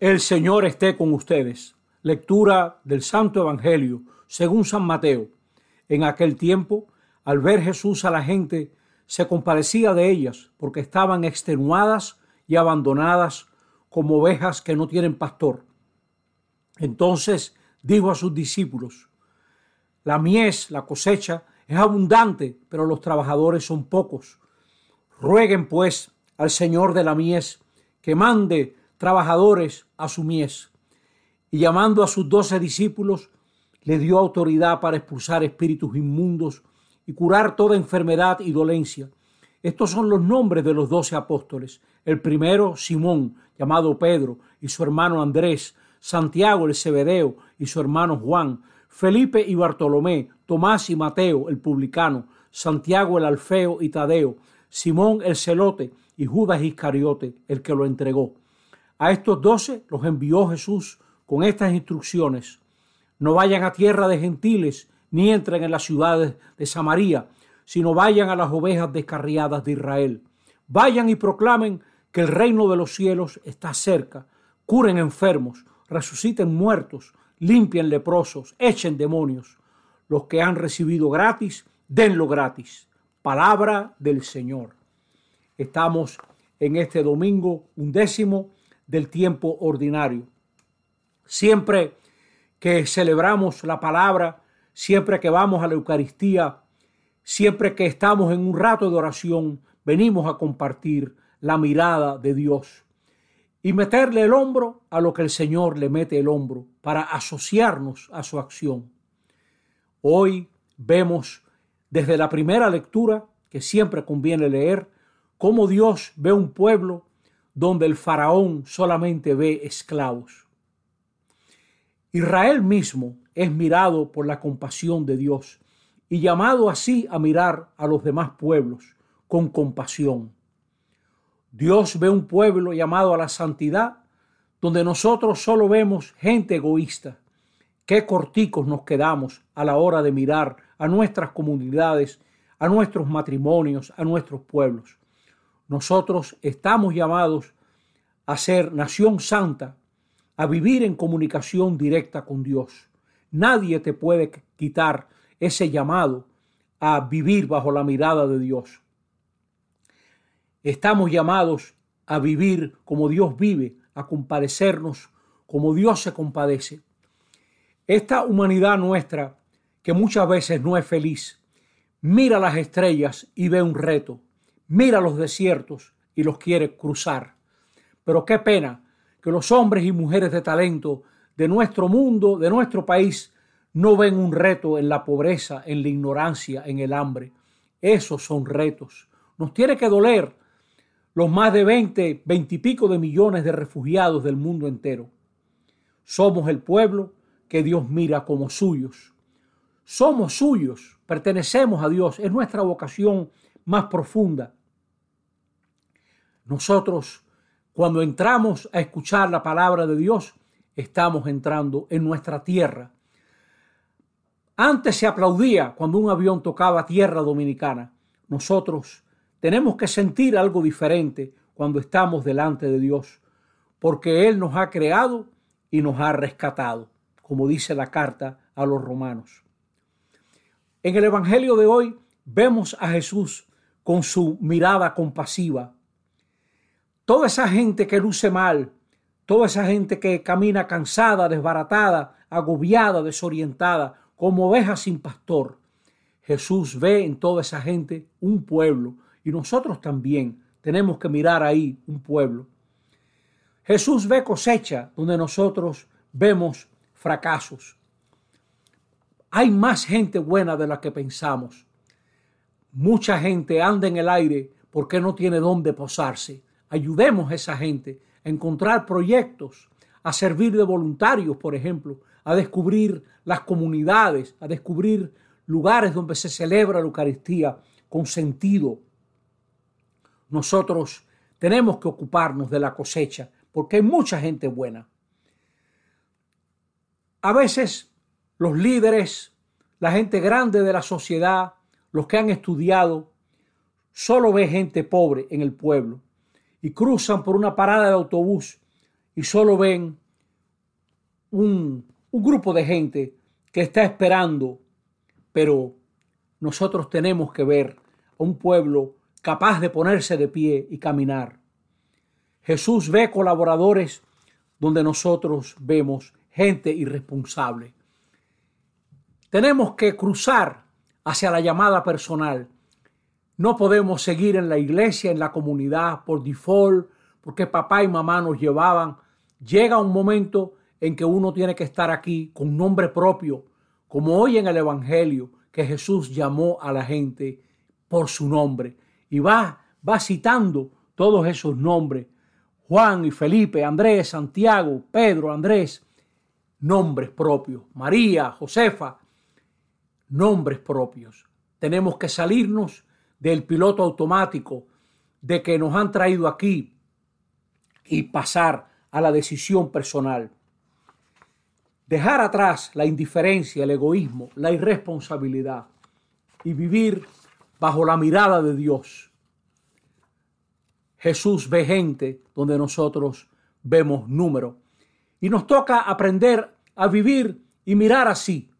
El Señor esté con ustedes. Lectura del Santo Evangelio según San Mateo. En aquel tiempo, al ver Jesús a la gente, se compadecía de ellas porque estaban extenuadas y abandonadas como ovejas que no tienen pastor. Entonces dijo a sus discípulos, la mies, la cosecha, es abundante, pero los trabajadores son pocos. Rueguen pues al Señor de la mies que mande trabajadores a su mies. Y llamando a sus doce discípulos, le dio autoridad para expulsar espíritus inmundos y curar toda enfermedad y dolencia. Estos son los nombres de los doce apóstoles. El primero, Simón, llamado Pedro, y su hermano Andrés, Santiago el Cebedeo y su hermano Juan, Felipe y Bartolomé, Tomás y Mateo el publicano, Santiago el Alfeo y Tadeo, Simón el Celote y Judas Iscariote, el que lo entregó. A estos doce los envió Jesús con estas instrucciones. No vayan a tierra de gentiles, ni entren en las ciudades de Samaria, sino vayan a las ovejas descarriadas de Israel. Vayan y proclamen que el reino de los cielos está cerca. Curen enfermos, resuciten muertos, limpien leprosos, echen demonios. Los que han recibido gratis, denlo gratis. Palabra del Señor. Estamos en este domingo undécimo del tiempo ordinario. Siempre que celebramos la palabra, siempre que vamos a la Eucaristía, siempre que estamos en un rato de oración, venimos a compartir la mirada de Dios y meterle el hombro a lo que el Señor le mete el hombro para asociarnos a su acción. Hoy vemos desde la primera lectura, que siempre conviene leer, cómo Dios ve un pueblo donde el faraón solamente ve esclavos. Israel mismo es mirado por la compasión de Dios y llamado así a mirar a los demás pueblos con compasión. Dios ve un pueblo llamado a la santidad donde nosotros solo vemos gente egoísta. Qué corticos nos quedamos a la hora de mirar a nuestras comunidades, a nuestros matrimonios, a nuestros pueblos. Nosotros estamos llamados a ser nación santa, a vivir en comunicación directa con Dios. Nadie te puede quitar ese llamado a vivir bajo la mirada de Dios. Estamos llamados a vivir como Dios vive, a compadecernos como Dios se compadece. Esta humanidad nuestra, que muchas veces no es feliz, mira las estrellas y ve un reto mira los desiertos y los quiere cruzar. Pero qué pena que los hombres y mujeres de talento de nuestro mundo, de nuestro país, no ven un reto en la pobreza, en la ignorancia, en el hambre. Esos son retos. Nos tiene que doler los más de 20, 20 y pico de millones de refugiados del mundo entero. Somos el pueblo que Dios mira como suyos. Somos suyos, pertenecemos a Dios, es nuestra vocación más profunda. Nosotros, cuando entramos a escuchar la palabra de Dios, estamos entrando en nuestra tierra. Antes se aplaudía cuando un avión tocaba tierra dominicana. Nosotros tenemos que sentir algo diferente cuando estamos delante de Dios, porque Él nos ha creado y nos ha rescatado, como dice la carta a los romanos. En el Evangelio de hoy vemos a Jesús con su mirada compasiva, Toda esa gente que luce mal, toda esa gente que camina cansada, desbaratada, agobiada, desorientada, como oveja sin pastor. Jesús ve en toda esa gente un pueblo y nosotros también tenemos que mirar ahí un pueblo. Jesús ve cosecha donde nosotros vemos fracasos. Hay más gente buena de la que pensamos. Mucha gente anda en el aire porque no tiene dónde posarse. Ayudemos a esa gente a encontrar proyectos, a servir de voluntarios, por ejemplo, a descubrir las comunidades, a descubrir lugares donde se celebra la Eucaristía con sentido. Nosotros tenemos que ocuparnos de la cosecha porque hay mucha gente buena. A veces los líderes, la gente grande de la sociedad, los que han estudiado, solo ve gente pobre en el pueblo y cruzan por una parada de autobús y solo ven un, un grupo de gente que está esperando, pero nosotros tenemos que ver a un pueblo capaz de ponerse de pie y caminar. Jesús ve colaboradores donde nosotros vemos gente irresponsable. Tenemos que cruzar hacia la llamada personal. No podemos seguir en la iglesia, en la comunidad, por default, porque papá y mamá nos llevaban. Llega un momento en que uno tiene que estar aquí con nombre propio, como hoy en el Evangelio, que Jesús llamó a la gente por su nombre. Y va, va citando todos esos nombres. Juan y Felipe, Andrés, Santiago, Pedro, Andrés, nombres propios. María, Josefa, nombres propios. Tenemos que salirnos del piloto automático de que nos han traído aquí y pasar a la decisión personal. Dejar atrás la indiferencia, el egoísmo, la irresponsabilidad y vivir bajo la mirada de Dios. Jesús ve gente donde nosotros vemos número. Y nos toca aprender a vivir y mirar así,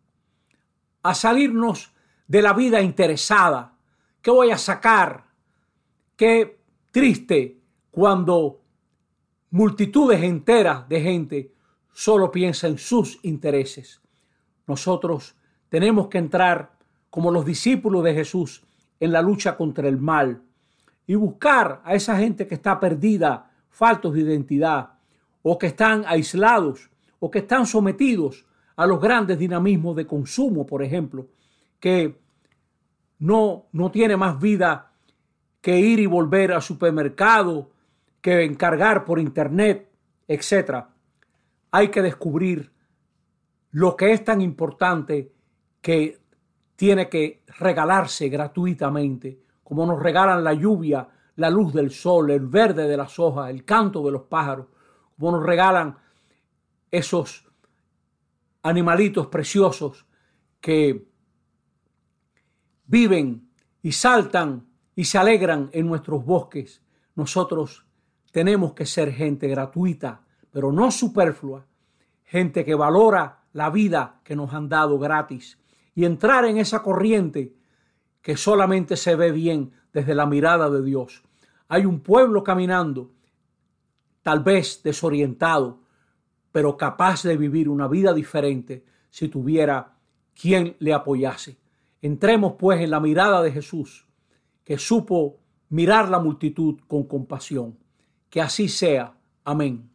a salirnos de la vida interesada. ¿Qué voy a sacar? Qué triste cuando multitudes enteras de gente solo piensa en sus intereses. Nosotros tenemos que entrar como los discípulos de Jesús en la lucha contra el mal y buscar a esa gente que está perdida, faltos de identidad, o que están aislados, o que están sometidos a los grandes dinamismos de consumo, por ejemplo, que no, no tiene más vida que ir y volver al supermercado, que encargar por internet, etc. Hay que descubrir lo que es tan importante que tiene que regalarse gratuitamente, como nos regalan la lluvia, la luz del sol, el verde de las hojas, el canto de los pájaros, como nos regalan esos animalitos preciosos que viven y saltan y se alegran en nuestros bosques. Nosotros tenemos que ser gente gratuita, pero no superflua, gente que valora la vida que nos han dado gratis y entrar en esa corriente que solamente se ve bien desde la mirada de Dios. Hay un pueblo caminando, tal vez desorientado, pero capaz de vivir una vida diferente si tuviera quien le apoyase. Entremos pues en la mirada de Jesús, que supo mirar la multitud con compasión. Que así sea. Amén.